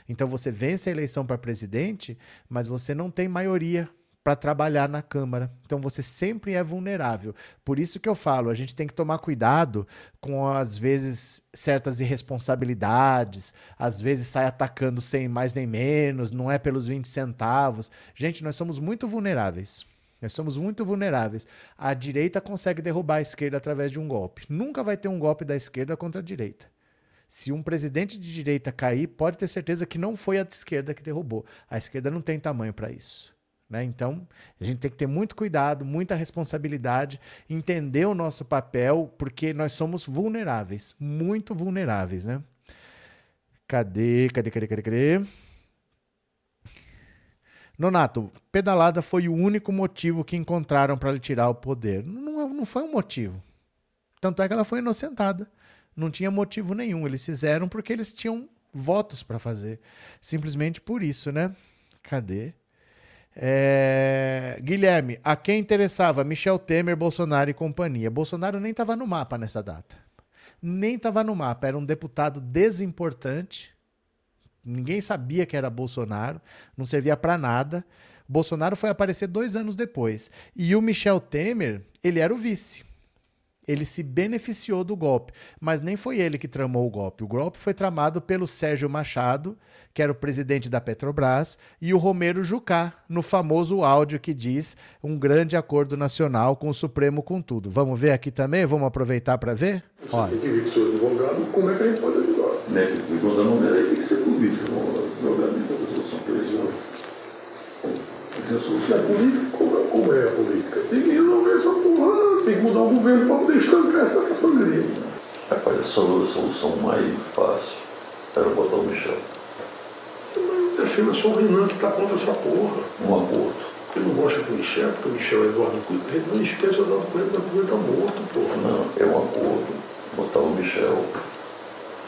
Então você vence a eleição para presidente, mas você não tem maioria para trabalhar na Câmara. Então você sempre é vulnerável. Por isso que eu falo, a gente tem que tomar cuidado com às vezes certas irresponsabilidades, às vezes sai atacando sem mais nem menos, não é pelos 20 centavos. Gente, nós somos muito vulneráveis. Nós somos muito vulneráveis. A direita consegue derrubar a esquerda através de um golpe. Nunca vai ter um golpe da esquerda contra a direita. Se um presidente de direita cair, pode ter certeza que não foi a esquerda que derrubou. A esquerda não tem tamanho para isso. Né? Então, a gente tem que ter muito cuidado, muita responsabilidade, entender o nosso papel, porque nós somos vulneráveis, muito vulneráveis. Né? Cadê, cadê, cadê, cadê, cadê? Nonato, pedalada foi o único motivo que encontraram para lhe tirar o poder. Não, não foi um motivo. Tanto é que ela foi inocentada. Não tinha motivo nenhum. Eles fizeram porque eles tinham votos para fazer. Simplesmente por isso, né? Cadê? É... Guilherme, a quem interessava Michel Temer, Bolsonaro e companhia? Bolsonaro nem estava no mapa nessa data. Nem estava no mapa. Era um deputado desimportante. Ninguém sabia que era Bolsonaro. Não servia para nada. Bolsonaro foi aparecer dois anos depois. E o Michel Temer, ele era o vice ele se beneficiou do golpe, mas nem foi ele que tramou o golpe. O golpe foi tramado pelo Sérgio Machado, que era o presidente da Petrobras, e o Romero Jucá, no famoso áudio que diz um grande acordo nacional com o Supremo com tudo. Vamos ver aqui também? Vamos aproveitar para ver? Olha. Tem que ver seu advogado, como é que a gente pode ajudar? Né? Enquanto não é, tem que ser político, não é da resolução presidencial. Se é política, como é, como é a política? Tem que resolver essa mudar o governo para poder estancar essa família. Rapaz, a solução mais fácil era botar o Michel. Mas é só o Renan que está contra essa porra. Um acordo. Ele não gosta do Michel, porque o Michel é Eduardo Cunha. Não esquece o Eduardo Cunha, o Cunha está morto, porra. Não, é um acordo. Botar o Michel.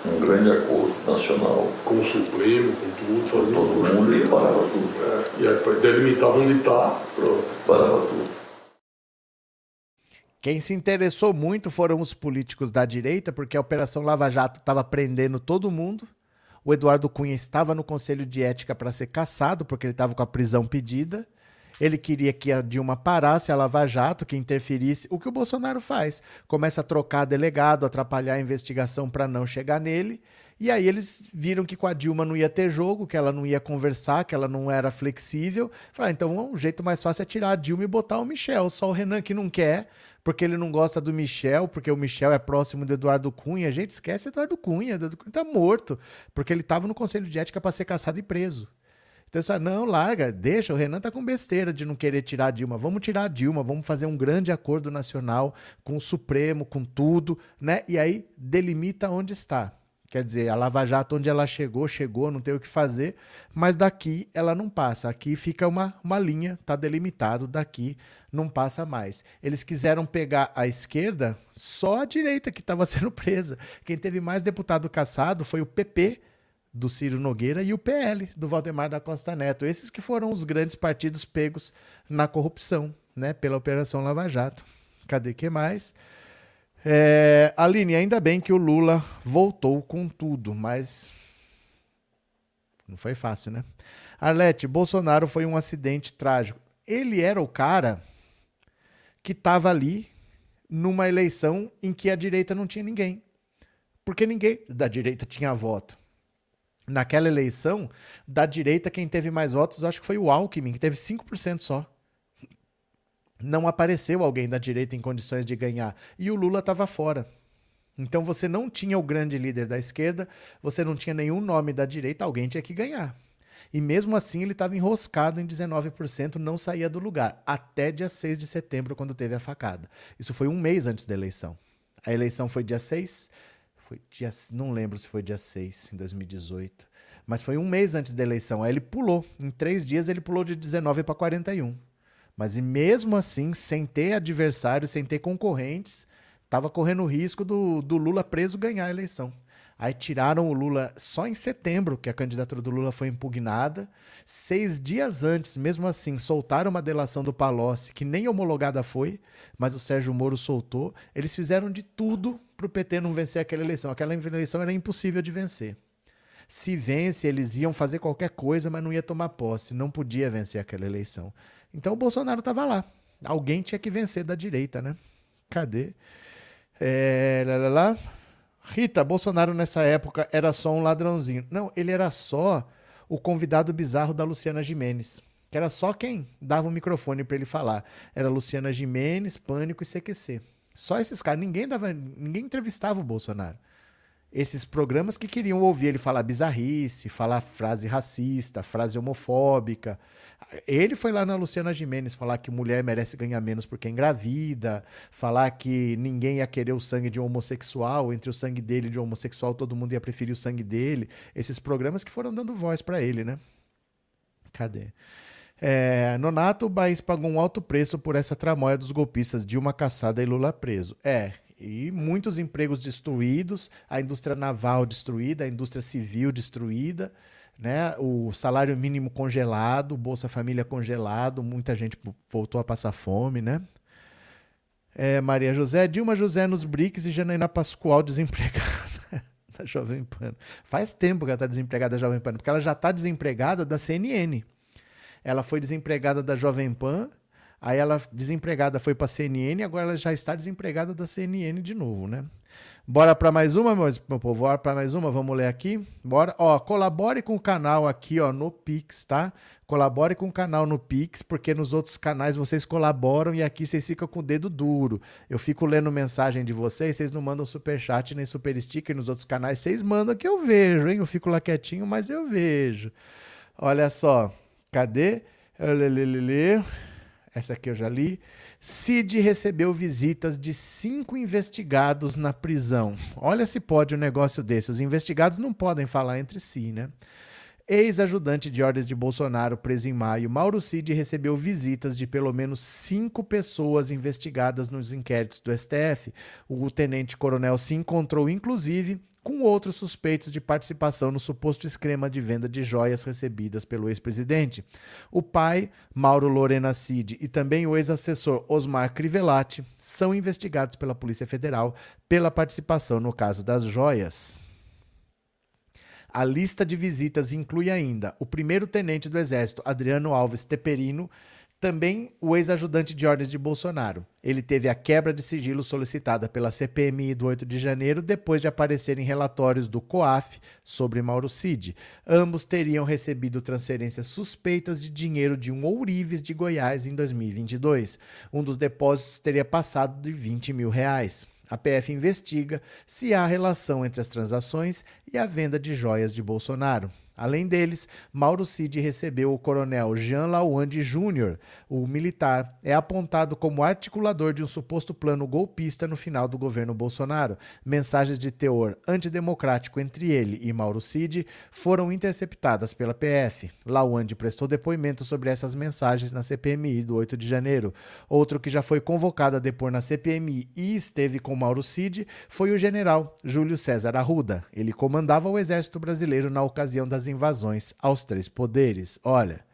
Um grande acordo nacional. Com o Supremo, com tudo, fazer todo mundo e parava tudo. É, e aí delimitar onde está, pronto. Parava tudo. Quem se interessou muito foram os políticos da direita, porque a Operação Lava Jato estava prendendo todo mundo. O Eduardo Cunha estava no Conselho de Ética para ser caçado, porque ele estava com a prisão pedida. Ele queria que a Dilma parasse a Lava Jato, que interferisse. O que o Bolsonaro faz? Começa a trocar delegado, atrapalhar a investigação para não chegar nele. E aí eles viram que com a Dilma não ia ter jogo, que ela não ia conversar, que ela não era flexível. Falaram, então o jeito mais fácil é tirar a Dilma e botar o Michel. Só o Renan que não quer, porque ele não gosta do Michel, porque o Michel é próximo do Eduardo Cunha. Gente, esquece Eduardo Cunha. Eduardo Cunha tá morto, porque ele estava no Conselho de Ética para ser caçado e preso. Então você fala, não, larga, deixa, o Renan tá com besteira de não querer tirar a Dilma. Vamos tirar a Dilma, vamos fazer um grande acordo nacional com o Supremo, com tudo, né? E aí delimita onde está. Quer dizer, a Lava Jato, onde ela chegou, chegou, não tem o que fazer, mas daqui ela não passa. Aqui fica uma, uma linha, tá delimitado, daqui não passa mais. Eles quiseram pegar a esquerda, só a direita que estava (laughs) sendo presa. Quem teve mais deputado caçado foi o PP do Ciro Nogueira e o PL do Valdemar da Costa Neto. Esses que foram os grandes partidos pegos na corrupção, né, pela Operação Lava Jato. Cadê que mais? É, Aline, ainda bem que o Lula voltou com tudo, mas não foi fácil, né? Arlete, Bolsonaro foi um acidente trágico. Ele era o cara que estava ali numa eleição em que a direita não tinha ninguém. Porque ninguém da direita tinha voto. Naquela eleição, da direita, quem teve mais votos, acho que foi o Alckmin, que teve 5% só não apareceu alguém da direita em condições de ganhar. E o Lula estava fora. Então você não tinha o grande líder da esquerda, você não tinha nenhum nome da direita, alguém tinha que ganhar. E mesmo assim ele estava enroscado em 19%, não saía do lugar, até dia 6 de setembro, quando teve a facada. Isso foi um mês antes da eleição. A eleição foi dia 6, foi dia, não lembro se foi dia 6, em 2018, mas foi um mês antes da eleição. Aí ele pulou, em três dias ele pulou de 19 para 41. Mas e mesmo assim, sem ter adversários, sem ter concorrentes, estava correndo o risco do, do Lula preso ganhar a eleição. Aí tiraram o Lula só em setembro, que a candidatura do Lula foi impugnada. Seis dias antes, mesmo assim, soltaram uma delação do Palocci, que nem homologada foi, mas o Sérgio Moro soltou. Eles fizeram de tudo para o PT não vencer aquela eleição. Aquela eleição era impossível de vencer. Se vence, eles iam fazer qualquer coisa, mas não ia tomar posse. Não podia vencer aquela eleição. Então o Bolsonaro estava lá. Alguém tinha que vencer da direita, né? Cadê? É, lá, lá, lá. Rita, Bolsonaro nessa época era só um ladrãozinho. Não, ele era só o convidado bizarro da Luciana Jimenez. Que era só quem dava o microfone para ele falar. Era Luciana Jimenez, Pânico e CQC. Só esses caras. Ninguém, dava, ninguém entrevistava o Bolsonaro esses programas que queriam ouvir ele falar bizarrice, falar frase racista, frase homofóbica. Ele foi lá na Luciana Gimenez falar que mulher merece ganhar menos porque é engravida, falar que ninguém ia querer o sangue de um homossexual, entre o sangue dele e de um homossexual todo mundo ia preferir o sangue dele. Esses programas que foram dando voz para ele, né? Cadê? É, Nonato, o país pagou um alto preço por essa tramóia dos golpistas, Dilma caçada e Lula preso. É, e muitos empregos destruídos, a indústria naval destruída, a indústria civil destruída, né? o salário mínimo congelado, Bolsa Família congelado, muita gente voltou a passar fome, né? É, Maria José, Dilma José nos BRICS e Janaína Pascoal desempregada (laughs) da Jovem Pan. Faz tempo que ela está desempregada da Jovem Pan, porque ela já está desempregada da CNN. Ela foi desempregada da Jovem Pan Aí ela, desempregada, foi para a CNN, agora ela já está desempregada da CNN de novo, né? Bora para mais uma, meu povo? Bora para mais uma? Vamos ler aqui? Bora. Ó, colabore com o canal aqui, ó, no Pix, tá? Colabore com o canal no Pix, porque nos outros canais vocês colaboram e aqui vocês ficam com o dedo duro. Eu fico lendo mensagem de vocês, vocês não mandam super chat nem super sticker nos outros canais, vocês mandam que eu vejo, hein? Eu fico lá quietinho, mas eu vejo. Olha só, cadê? Essa aqui eu já li. Cid recebeu visitas de cinco investigados na prisão. Olha se pode um negócio desse. Os investigados não podem falar entre si, né? Ex-ajudante de ordens de Bolsonaro, preso em maio, Mauro Cid recebeu visitas de pelo menos cinco pessoas investigadas nos inquéritos do STF. O tenente-coronel se encontrou, inclusive, com outros suspeitos de participação no suposto esquema de venda de joias recebidas pelo ex-presidente. O pai, Mauro Lorena Cid, e também o ex-assessor Osmar Crivellati são investigados pela Polícia Federal pela participação no caso das joias. A lista de visitas inclui ainda o primeiro-tenente do Exército, Adriano Alves Teperino, também o ex-ajudante de ordens de Bolsonaro. Ele teve a quebra de sigilo solicitada pela CPMI do 8 de janeiro depois de aparecer em relatórios do COAF sobre Mauro Cid. Ambos teriam recebido transferências suspeitas de dinheiro de um ourives de Goiás em 2022. Um dos depósitos teria passado de 20 mil reais. A PF investiga se há relação entre as transações e a venda de joias de Bolsonaro. Além deles, Mauro Cid recebeu o coronel Jean Lawande Jr. O militar é apontado como articulador de um suposto plano golpista no final do governo Bolsonaro. Mensagens de teor antidemocrático entre ele e Mauro Cid foram interceptadas pela PF. Lawande prestou depoimento sobre essas mensagens na CPMI do 8 de janeiro. Outro que já foi convocado a depor na CPMI e esteve com Mauro Cid foi o general Júlio César Arruda. Ele comandava o exército brasileiro na ocasião das invasões aos três poderes. Olha.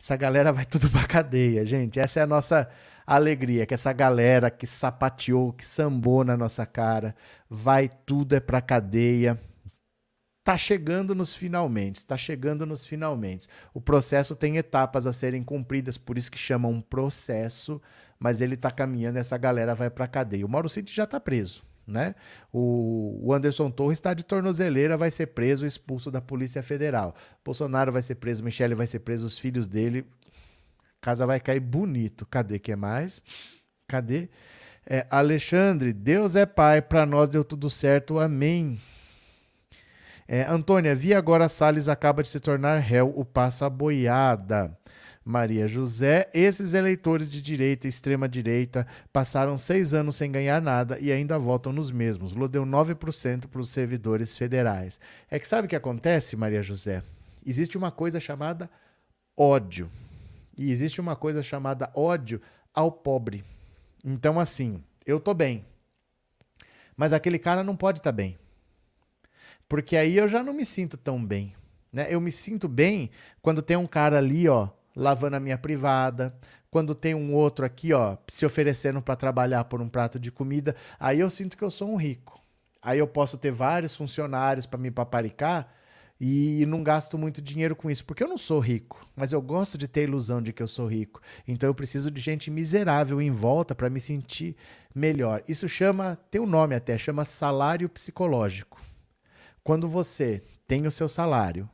Essa galera vai tudo pra cadeia, gente. Essa é a nossa alegria, que essa galera que sapateou, que sambou na nossa cara, vai tudo é pra cadeia. Tá chegando nos finalmente, tá chegando nos finalmente. O processo tem etapas a serem cumpridas, por isso que chamam um processo, mas ele tá caminhando, essa galera vai pra cadeia. O Mauro Cid já tá preso né? O, Anderson Torres está de tornozeleira, vai ser preso, expulso da Polícia Federal. Bolsonaro vai ser preso, Michele vai ser preso, os filhos dele. Casa vai cair bonito. Cadê que é mais? Cadê? É, Alexandre, Deus é Pai, para nós deu tudo certo, amém. É, Antônia, vi agora Salles acaba de se tornar réu, o passa boiada. Maria José. Esses eleitores de direita e extrema-direita passaram seis anos sem ganhar nada e ainda votam nos mesmos. Lula deu 9% para os servidores federais. É que sabe o que acontece, Maria José? Existe uma coisa chamada ódio. E existe uma coisa chamada ódio ao pobre. Então, assim, eu tô bem. Mas aquele cara não pode estar tá bem. Porque aí eu já não me sinto tão bem. Né? Eu me sinto bem quando tem um cara ali, ó, lavando a minha privada, quando tem um outro aqui, ó, se oferecendo para trabalhar por um prato de comida, aí eu sinto que eu sou um rico. Aí eu posso ter vários funcionários para me paparicar e não gasto muito dinheiro com isso, porque eu não sou rico, mas eu gosto de ter a ilusão de que eu sou rico. Então eu preciso de gente miserável em volta para me sentir melhor. Isso chama, tem um nome até, chama salário psicológico. Quando você tem o seu salário,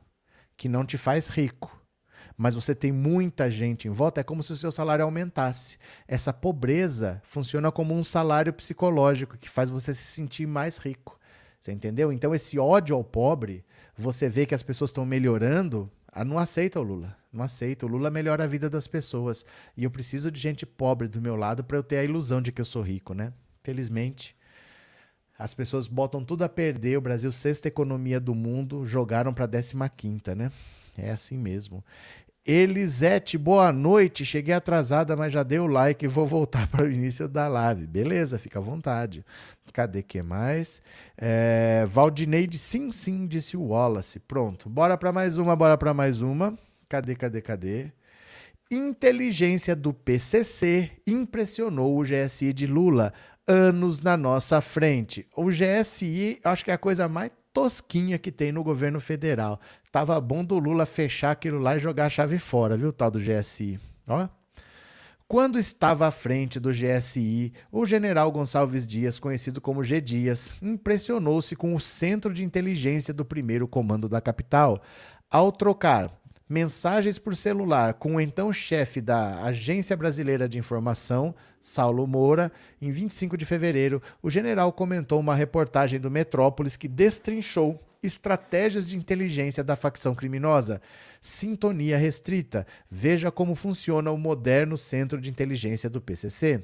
que não te faz rico, mas você tem muita gente em volta, é como se o seu salário aumentasse. Essa pobreza funciona como um salário psicológico que faz você se sentir mais rico. Você entendeu? Então esse ódio ao pobre você vê que as pessoas estão melhorando, ah, não aceita o Lula. Não aceita. O Lula melhora a vida das pessoas. E eu preciso de gente pobre do meu lado para eu ter a ilusão de que eu sou rico, né? Felizmente, as pessoas botam tudo a perder. O Brasil, sexta economia do mundo, jogaram para a 15, né? É assim mesmo. Elisete, boa noite. Cheguei atrasada, mas já dei o like e vou voltar (laughs) para o início da live. Beleza, fica à vontade. Cadê que mais? É, Valdineide, sim, sim, disse o Wallace. Pronto, bora para mais uma, bora para mais uma. Cadê, cadê, cadê? Inteligência do PCC impressionou o GSI de Lula anos na nossa frente. O GSI, acho que é a coisa mais tosquinha que tem no governo federal. Tava bom do Lula fechar aquilo lá e jogar a chave fora, viu, tal do GSI. Ó. Quando estava à frente do GSI, o general Gonçalves Dias, conhecido como G. Dias, impressionou-se com o centro de inteligência do primeiro comando da capital. Ao trocar mensagens por celular com o então chefe da Agência Brasileira de Informação, Saulo Moura, em 25 de fevereiro, o general comentou uma reportagem do Metrópolis que destrinchou estratégias de inteligência da facção criminosa. Sintonia restrita. Veja como funciona o moderno centro de inteligência do PCC.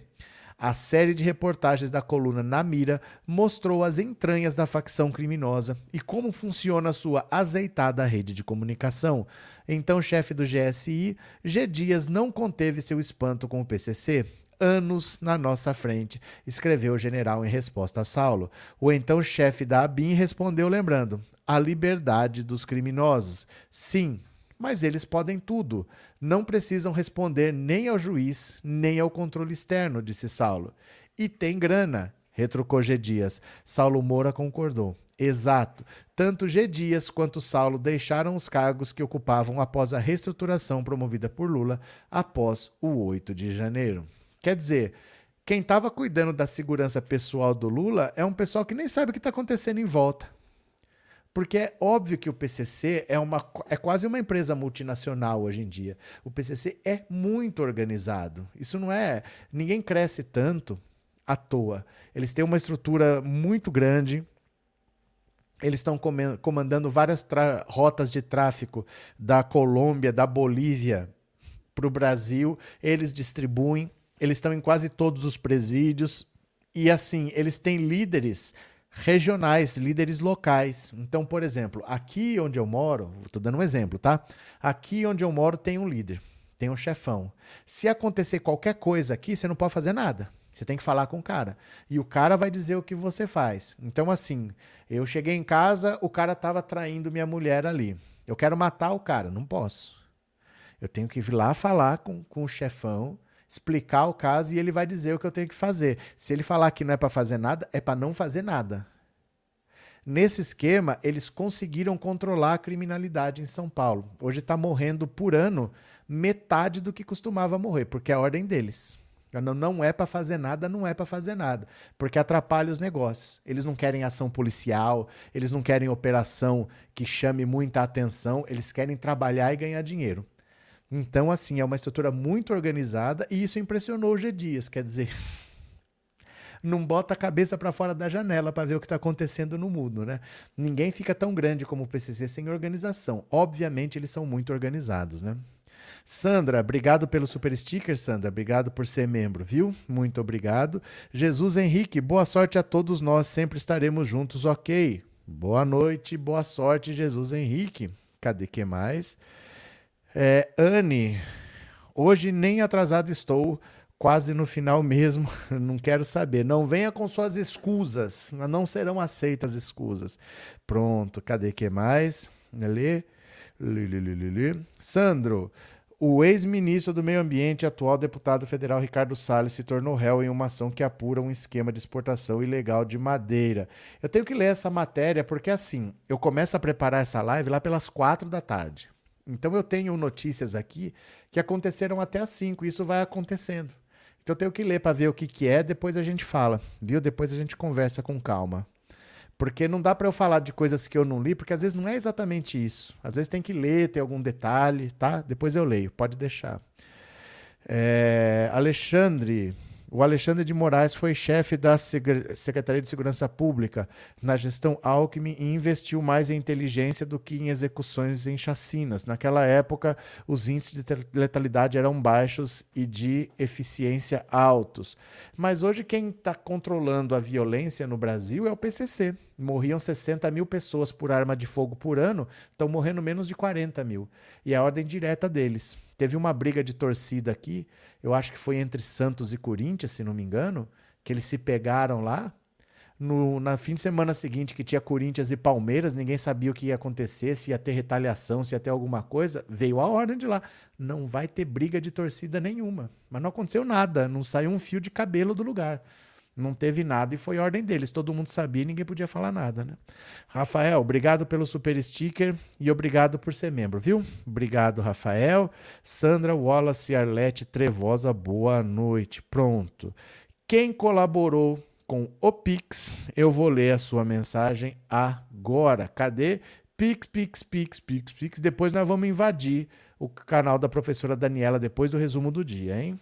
A série de reportagens da coluna Na Mira mostrou as entranhas da facção criminosa e como funciona sua azeitada rede de comunicação. Então, chefe do GSI, G. Dias não conteve seu espanto com o PCC. Anos na nossa frente, escreveu o general em resposta a Saulo. O então chefe da ABIN respondeu, lembrando: a liberdade dos criminosos. Sim, mas eles podem tudo. Não precisam responder nem ao juiz, nem ao controle externo, disse Saulo. E tem grana, retrucou G. Dias. Saulo Moura concordou. Exato. Tanto G. Dias quanto Saulo deixaram os cargos que ocupavam após a reestruturação promovida por Lula após o 8 de janeiro. Quer dizer, quem estava cuidando da segurança pessoal do Lula é um pessoal que nem sabe o que está acontecendo em volta. Porque é óbvio que o PCC é, uma, é quase uma empresa multinacional hoje em dia. O PCC é muito organizado. Isso não é. Ninguém cresce tanto à toa. Eles têm uma estrutura muito grande. Eles estão comandando várias rotas de tráfico da Colômbia, da Bolívia para o Brasil. Eles distribuem. Eles estão em quase todos os presídios. E assim, eles têm líderes regionais, líderes locais. Então, por exemplo, aqui onde eu moro, estou dando um exemplo, tá? Aqui onde eu moro tem um líder, tem um chefão. Se acontecer qualquer coisa aqui, você não pode fazer nada. Você tem que falar com o cara. E o cara vai dizer o que você faz. Então, assim, eu cheguei em casa, o cara estava traindo minha mulher ali. Eu quero matar o cara. Não posso. Eu tenho que ir lá falar com, com o chefão explicar o caso e ele vai dizer o que eu tenho que fazer. Se ele falar que não é para fazer nada, é para não fazer nada. Nesse esquema, eles conseguiram controlar a criminalidade em São Paulo. Hoje está morrendo por ano metade do que costumava morrer, porque é a ordem deles. Não é para fazer nada, não é para fazer nada, porque atrapalha os negócios. Eles não querem ação policial, eles não querem operação que chame muita atenção, eles querem trabalhar e ganhar dinheiro. Então, assim, é uma estrutura muito organizada e isso impressionou o G Dias, quer dizer, (laughs) não bota a cabeça para fora da janela para ver o que está acontecendo no mundo, né? Ninguém fica tão grande como o PCC sem organização. Obviamente, eles são muito organizados, né? Sandra, obrigado pelo super sticker, Sandra. Obrigado por ser membro, viu? Muito obrigado. Jesus Henrique, boa sorte a todos nós. Sempre estaremos juntos, ok? Boa noite, boa sorte, Jesus Henrique. Cadê que mais? É, Anne, hoje nem atrasado estou quase no final mesmo, (laughs) não quero saber. Não venha com suas escusas, não serão aceitas escusas. Pronto, cadê que mais? Lê. Sandro, o ex-ministro do Meio Ambiente e atual deputado federal Ricardo Salles se tornou réu em uma ação que apura um esquema de exportação ilegal de madeira. Eu tenho que ler essa matéria porque, assim, eu começo a preparar essa live lá pelas quatro da tarde. Então eu tenho notícias aqui que aconteceram até cinco, e isso vai acontecendo. Então eu tenho que ler para ver o que, que é, depois a gente fala, viu? Depois a gente conversa com calma. Porque não dá para eu falar de coisas que eu não li, porque às vezes não é exatamente isso. Às vezes tem que ler, tem algum detalhe, tá? Depois eu leio, pode deixar. É, Alexandre, o Alexandre de Moraes foi chefe da Secretaria de Segurança Pública na gestão Alckmin e investiu mais em inteligência do que em execuções em chacinas. Naquela época, os índices de letalidade eram baixos e de eficiência altos. Mas hoje, quem está controlando a violência no Brasil é o PCC. Morriam 60 mil pessoas por arma de fogo por ano, estão morrendo menos de 40 mil. E é a ordem direta deles. Teve uma briga de torcida aqui, eu acho que foi entre Santos e Corinthians, se não me engano, que eles se pegaram lá. No na fim de semana seguinte, que tinha Corinthians e Palmeiras, ninguém sabia o que ia acontecer, se ia ter retaliação, se ia ter alguma coisa. Veio a ordem de lá. Não vai ter briga de torcida nenhuma. Mas não aconteceu nada, não saiu um fio de cabelo do lugar. Não teve nada e foi ordem deles. Todo mundo sabia e ninguém podia falar nada, né? Rafael, obrigado pelo super sticker e obrigado por ser membro, viu? Obrigado, Rafael. Sandra Wallace Arlete Trevosa, boa noite. Pronto. Quem colaborou com o Pix, eu vou ler a sua mensagem agora. Cadê? Pix, Pix, Pix, Pix, Pix. Depois nós vamos invadir o canal da professora Daniela depois do resumo do dia, hein?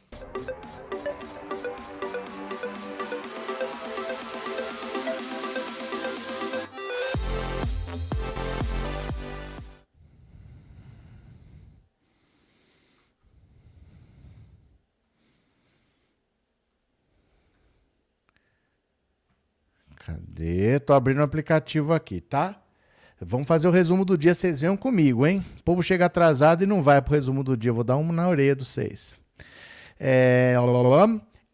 Cadê? Tô abrindo o aplicativo aqui, tá? Vamos fazer o resumo do dia, vocês venham comigo, hein? O povo chega atrasado e não vai pro resumo do dia. Vou dar um na orelha de vocês. É...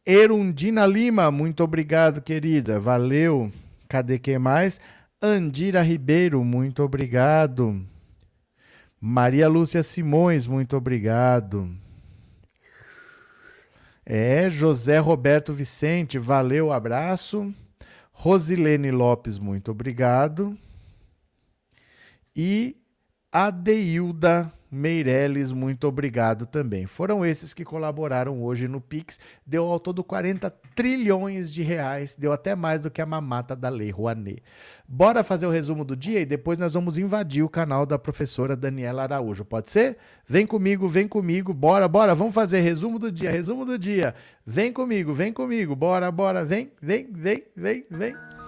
Erundina Lima, muito obrigado, querida. Valeu. Cadê quem mais? Andira Ribeiro, muito obrigado. Maria Lúcia Simões, muito obrigado. É, José Roberto Vicente, valeu, abraço. Rosilene Lopes, muito obrigado. E Adeilda Meirelles, muito obrigado também. Foram esses que colaboraram hoje no Pix. Deu ao todo 40 trilhões de reais, deu até mais do que a mamata da Lei Rouanet. Bora fazer o resumo do dia e depois nós vamos invadir o canal da professora Daniela Araújo. Pode ser? Vem comigo, vem comigo, bora, bora, vamos fazer resumo do dia, resumo do dia. Vem comigo, vem comigo, bora, bora, vem, vem, vem, vem, vem.